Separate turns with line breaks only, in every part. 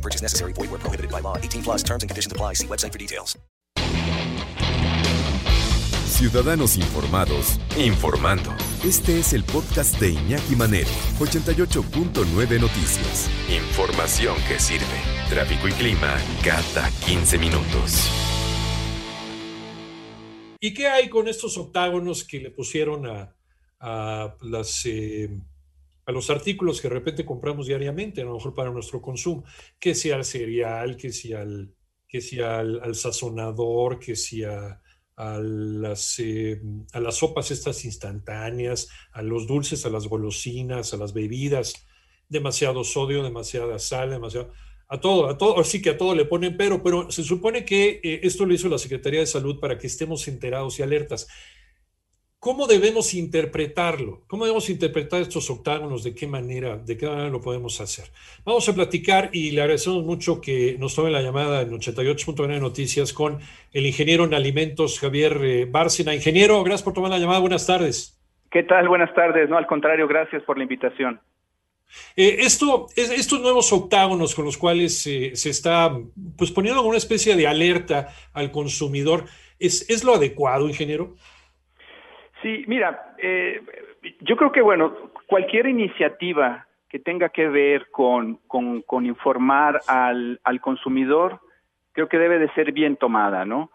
No purchase necessary. Void where prohibited by law. 18 plus terms and conditions apply. See website for details.
Ciudadanos informados, informando. Este es el podcast de Iñaki Manero, 88.9 Noticias. Información que sirve. Tráfico y clima cada 15 minutos.
¿Y qué hay con estos octágonos que le pusieron a, a las... eh, a los artículos que de repente compramos diariamente, a lo mejor para nuestro consumo, que sea al cereal, que sea al, que sea al, sazonador, que sea a las, eh, a las sopas estas instantáneas, a los dulces, a las golosinas, a las bebidas, demasiado sodio, demasiada sal, demasiado... A todo, a todo, sí que a todo le ponen pero, pero se supone que eh, esto lo hizo la Secretaría de Salud para que estemos enterados y alertas. ¿Cómo debemos interpretarlo? ¿Cómo debemos interpretar estos octágonos? ¿De qué manera? ¿De qué manera lo podemos hacer? Vamos a platicar y le agradecemos mucho que nos tome la llamada en 88.9 Noticias con el ingeniero en alimentos Javier eh, Bárcena. Ingeniero, gracias por tomar la llamada. Buenas tardes.
¿Qué tal? Buenas tardes. No, al contrario, gracias por la invitación.
Eh, esto, es- estos nuevos octágonos con los cuales eh, se está pues, poniendo una especie de alerta al consumidor, ¿es, es lo adecuado, ingeniero?
Sí, mira, eh, yo creo que, bueno, cualquier iniciativa que tenga que ver con, con, con informar al, al consumidor, creo que debe de ser bien tomada, ¿no?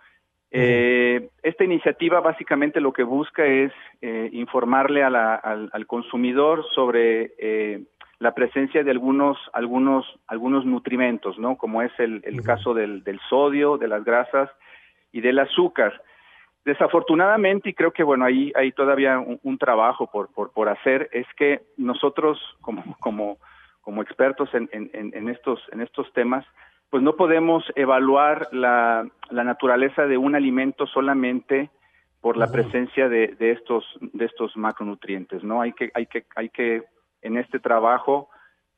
Eh, esta iniciativa básicamente lo que busca es eh, informarle a la- al, al consumidor sobre eh, la presencia de algunos, algunos, algunos nutrimentos, ¿no? Como es el, el caso del, del sodio, de las grasas y del azúcar. Desafortunadamente, y creo que bueno, ahí hay todavía un, un trabajo por, por, por hacer, es que nosotros como, como, como expertos en, en, en- estos, en estos temas, pues no podemos evaluar la, la naturaleza de un alimento solamente por la presencia de, de estos, de estos macronutrientes, ¿no? Hay que, hay que, hay que, en este trabajo,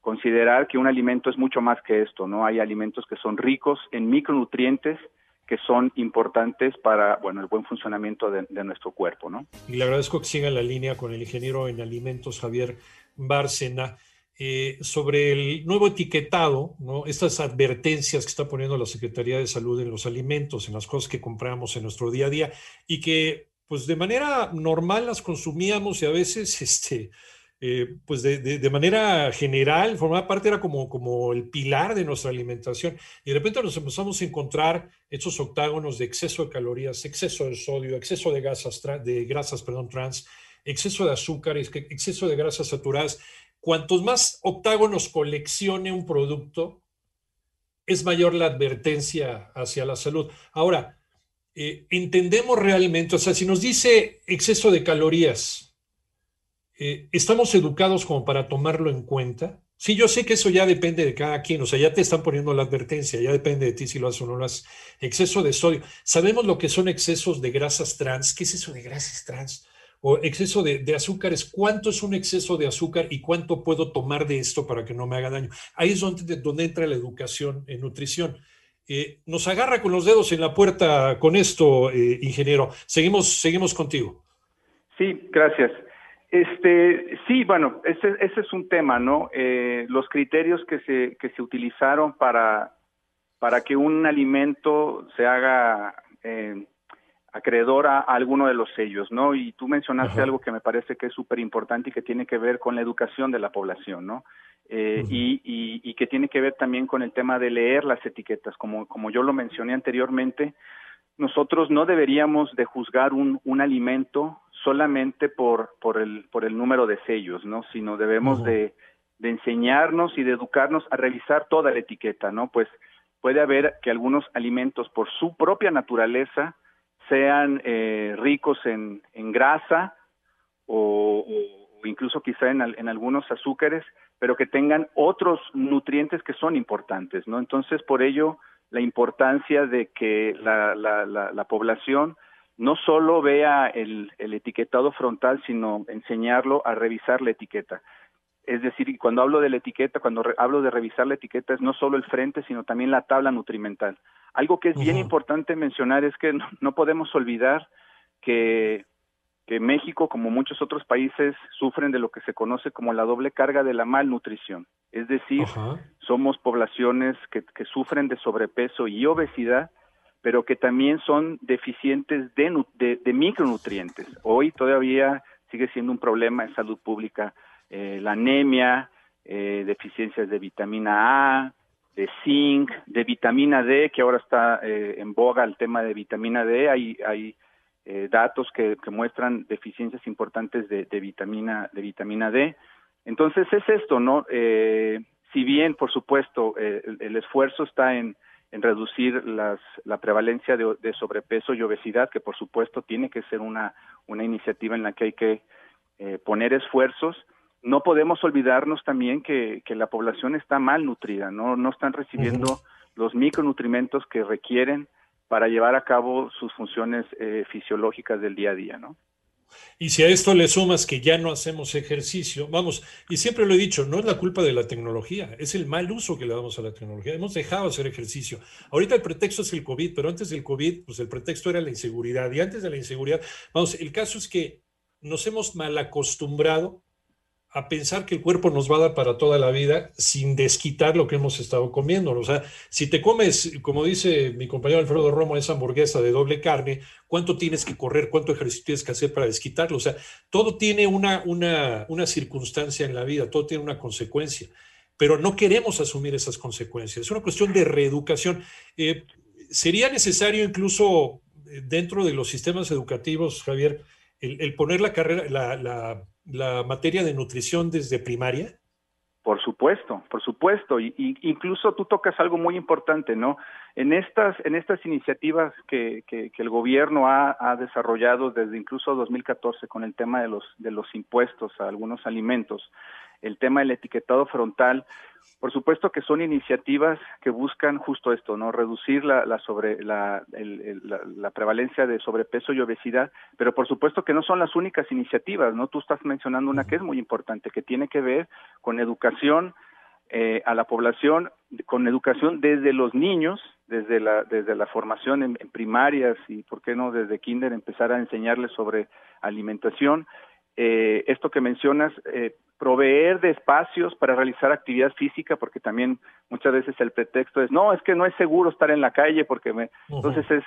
considerar que un alimento es mucho más que esto, ¿no? Hay alimentos que son ricos en micronutrientes que son importantes para, bueno, el buen funcionamiento de, nuestro cuerpo, ¿no?
Y le agradezco que siga en la línea con el ingeniero en alimentos Javier Bárcena eh, sobre el nuevo etiquetado, ¿no? estas advertencias que está poniendo la Secretaría de Salud en los alimentos, en las cosas que compramos en nuestro día a día y que pues de manera normal las consumíamos y a veces este, eh, pues de, de- manera general formaba parte, era como, como el pilar de nuestra alimentación y de repente nos empezamos a encontrar estos octágonos de exceso de calorías, exceso de sodio, exceso de grasas, tra- de grasas perdón, trans, exceso de azúcares, exceso de grasas saturadas. Cuantos más octágonos coleccione un producto, es mayor la advertencia hacia la salud. Ahora, eh, entendemos realmente, o sea, si nos dice exceso de calorías, eh, ¿estamos educados como para tomarlo en cuenta? Sí, yo sé que eso ya depende de cada quien, o sea, ya te están poniendo la advertencia, ya depende de ti si lo haces o no lo haces. Exceso de sodio. Sabemos lo que son excesos de grasas trans. ¿Qué es eso de grasas trans? O exceso de, de azúcares. ¿Cuánto es un exceso de azúcar y cuánto puedo tomar de esto para que no me haga daño? Ahí es donde, donde entra la educación en nutrición. Eh, nos agarra con los dedos en la puerta con esto, eh, ingeniero. Seguimos, seguimos contigo.
Sí, gracias. Este, sí, bueno, ese, ese es un tema, ¿no? Eh, los criterios que se, que se utilizaron para, para que un alimento se haga eh, acreedor a, a alguno de los sellos, ¿no? Y tú mencionaste
Ajá.
algo que me parece que es súper importante y que tiene que ver con la educación de la población, ¿no? Eh, y, y, y que tiene que ver también con el tema de leer las etiquetas, como, como yo lo mencioné anteriormente, nosotros no deberíamos de juzgar un, un alimento solamente por, por, el, por el número de sellos, ¿no? Sino debemos de, de enseñarnos y de educarnos a revisar toda la etiqueta, ¿no? Pues puede haber que algunos alimentos por su propia naturaleza sean eh, ricos en, en grasa o, o incluso quizá en, en algunos azúcares, pero que tengan otros nutrientes que son importantes, ¿no? Entonces, por ello, la importancia de que la, la, la, población no solo vea el, el, etiquetado frontal, sino enseñarlo a revisar la etiqueta. Es decir, cuando hablo de la etiqueta, cuando hablo de revisar la etiqueta, es no solo el frente, sino también la tabla nutrimental. Algo que es bien importante mencionar es que no, podemos olvidar que, que, México, como muchos otros países, sufren de lo que se conoce como la doble carga de la malnutrición. Es decir, somos poblaciones que, que, sufren de sobrepeso y obesidad, pero que también son deficientes de, de, micronutrientes. Hoy todavía sigue siendo un problema de salud pública eh, la anemia, eh, deficiencias de vitamina A, de zinc, de vitamina D, que ahora está eh, en boga el tema de vitamina D. Hay, hay eh, datos que, que, muestran deficiencias importantes de, de, vitamina, de vitamina D. Entonces es esto, ¿no? Eh, si bien, por supuesto, el, esfuerzo está en, en reducir las, la prevalencia de, de, sobrepeso y obesidad, que por supuesto tiene que ser una, una iniciativa en la que hay que poner esfuerzos, no podemos olvidarnos también que, que la población está mal nutrida, no, no están recibiendo los micronutrientes que requieren para llevar a cabo sus funciones eh, fisiológicas del día a día, ¿no?
Y si a esto le sumas que ya no hacemos ejercicio, vamos, y siempre lo he dicho, no es la culpa de la tecnología, es el mal uso que le damos a la tecnología. Hemos dejado hacer ejercicio. Ahorita el pretexto es el COVID, pero antes del COVID, pues el pretexto era la inseguridad. Y antes de la inseguridad, vamos, el caso es que nos hemos mal acostumbrado a pensar que el cuerpo nos va a dar para toda la vida sin desquitar lo que hemos estado comiendo. O sea, si te comes, como dice mi compañero Alfredo Romo, esa hamburguesa de doble carne, ¿cuánto tienes que correr? ¿Cuánto ejercicio tienes que hacer para desquitarlo? O sea, todo tiene una, una, una circunstancia en la vida, todo tiene una consecuencia, pero no queremos asumir esas consecuencias. Es una cuestión de reeducación. Eh, sería necesario incluso eh, dentro de los sistemas educativos, Javier, el, poner la carrera, la la materia de nutrición desde primaria?
Por supuesto, por supuesto. Y, incluso tú tocas algo muy importante, ¿no? En estas, en estas iniciativas que, que, el gobierno ha, ha, desarrollado desde incluso 2014 con el tema de los, de los impuestos a algunos alimentos, el tema del etiquetado frontal, por supuesto que son iniciativas que buscan justo esto, no reducir la, la sobre la, la, prevalencia de sobrepeso y obesidad, pero por supuesto que no son las únicas iniciativas, no. Tú estás mencionando una que es muy importante, que tiene que ver con educación eh, a la población, con educación desde los niños, desde la desde la formación en, primarias y por qué no desde kinder empezar a enseñarles sobre alimentación. Eh, esto que mencionas, eh, proveer de espacios para realizar actividad física, porque también muchas veces el pretexto es, no, es que no es seguro estar en la calle, porque me... Entonces es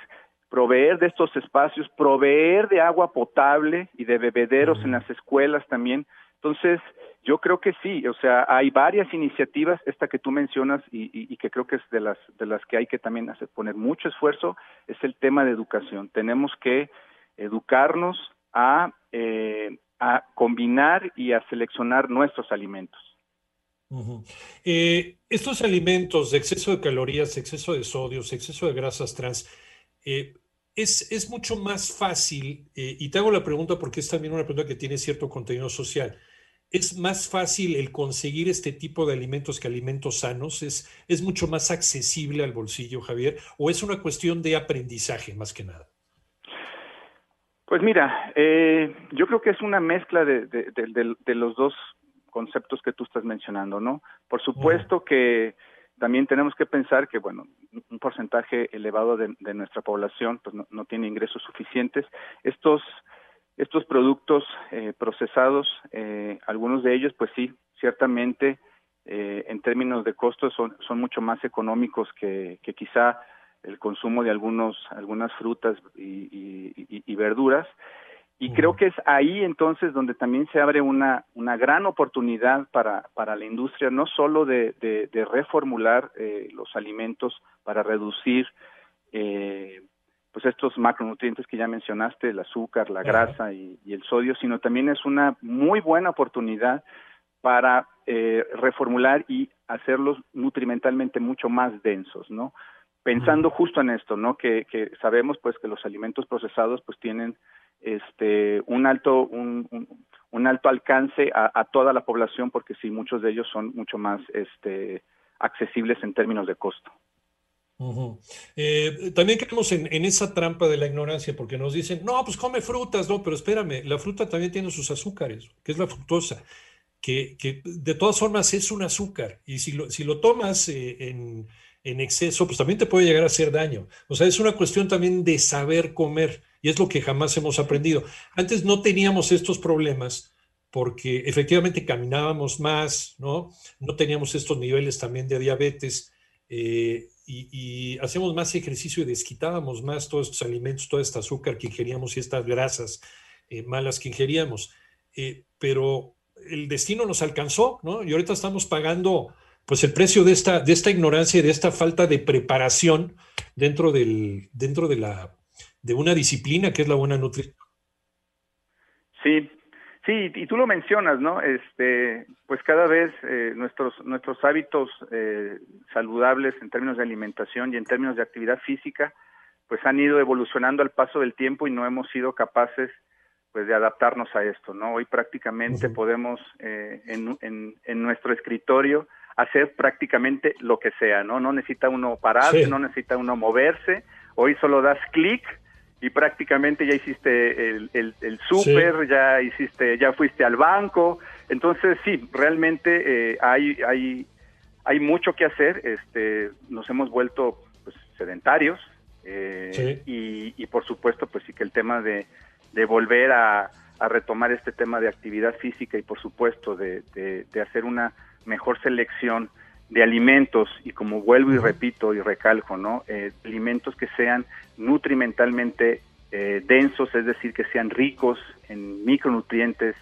proveer de estos espacios, proveer de agua potable y de bebederos en las escuelas también. Entonces, yo creo que sí, o sea, hay varias iniciativas, esta que tú mencionas y, y, que creo que es de las, de las que hay que también hacer, poner mucho esfuerzo, es el tema de educación. Tenemos que educarnos a eh, a combinar y a seleccionar nuestros alimentos.
Eh, estos alimentos de exceso de calorías, exceso de sodios, exceso de grasas trans, eh, es, es, mucho más fácil, eh, y te hago la pregunta porque es también una pregunta que tiene cierto contenido social, ¿es más fácil el conseguir este tipo de alimentos que alimentos sanos? ¿Es, ¿Es mucho más accesible al bolsillo, Javier? ¿O es una cuestión de aprendizaje más que nada?
Pues mira, eh, yo creo que es una mezcla de, de, los dos conceptos que tú estás mencionando, ¿no? Por supuesto que también tenemos que pensar que, bueno, un porcentaje elevado de, nuestra población pues no, tiene ingresos suficientes. Estos, estos productos eh, procesados, eh, algunos de ellos, pues sí, ciertamente, eh, en términos de costos son, son mucho más económicos que, que quizá el consumo de algunos, algunas frutas y, verduras. Y creo que es ahí entonces donde también se abre una, una gran oportunidad para, para la industria, no solo de, de, reformular eh, los alimentos para reducir eh, pues estos macronutrientes que ya mencionaste, el azúcar, la grasa y, el sodio, sino también es una muy buena oportunidad para eh, reformular y hacerlos nutrimentalmente mucho más densos, ¿no? Pensando justo en esto, ¿no? Que, que, sabemos pues que los alimentos procesados pues tienen este un alto un, un, alto alcance a, a, toda la población porque sí muchos de ellos son mucho más este accesibles en términos de costo.
Eh, también caemos en, esa trampa de la ignorancia porque nos dicen, no, pues come frutas, no, pero espérame, la fruta también tiene sus azúcares, que es la fructosa, que, de todas formas es un azúcar y si lo, si lo tomas eh, en, en, exceso, pues también te puede llegar a hacer daño. O sea, es una cuestión también de saber comer y es lo que jamás hemos aprendido. Antes no teníamos estos problemas porque efectivamente caminábamos más, ¿no? No teníamos estos niveles también de diabetes. Eh, y, hacíamos más ejercicio y desquitábamos más todos estos alimentos, todo este azúcar que ingeríamos y estas grasas eh, malas que ingeríamos. Eh, pero el destino nos alcanzó, ¿no? Y ahorita estamos pagando pues el precio de esta, de esta ignorancia y de esta falta de preparación dentro, del, dentro de, la, de una disciplina que es la buena nutrición.
Sí, Sí, y tú lo mencionas, ¿no? Este, pues cada vez eh, nuestros nuestros hábitos eh, saludables en términos de alimentación y en términos de actividad física, pues han ido evolucionando al paso del tiempo y no hemos sido capaces, pues, de adaptarnos a esto, ¿no? Hoy prácticamente podemos eh, en, en, en, nuestro escritorio hacer prácticamente lo que sea, ¿no? No necesita uno pararse, no necesita uno moverse. Hoy solo das clic y prácticamente ya hiciste el, el, súper, ya hiciste, ya fuiste al banco. Entonces, sí, realmente eh, hay, hay, hay mucho que hacer. Este, nos hemos vuelto pues, sedentarios eh, y, y, por supuesto, pues sí que el tema de, de volver a, a, retomar este tema de actividad física y por supuesto de, de hacer una mejor selección de alimentos y como vuelvo y repito y recalco, ¿no? Eh, alimentos que sean nutrimentalmente eh, densos, es decir, que sean ricos en micronutrientes,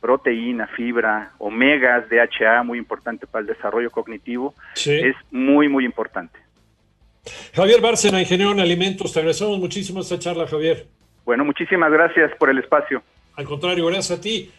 proteína, fibra, omegas, DHA, muy importante para el desarrollo cognitivo, es muy, muy importante.
Javier Bárcena, ingeniero en alimentos, te agradecemos muchísimo esta charla, Javier.
Bueno, muchísimas gracias por el espacio.
Al contrario, gracias a ti.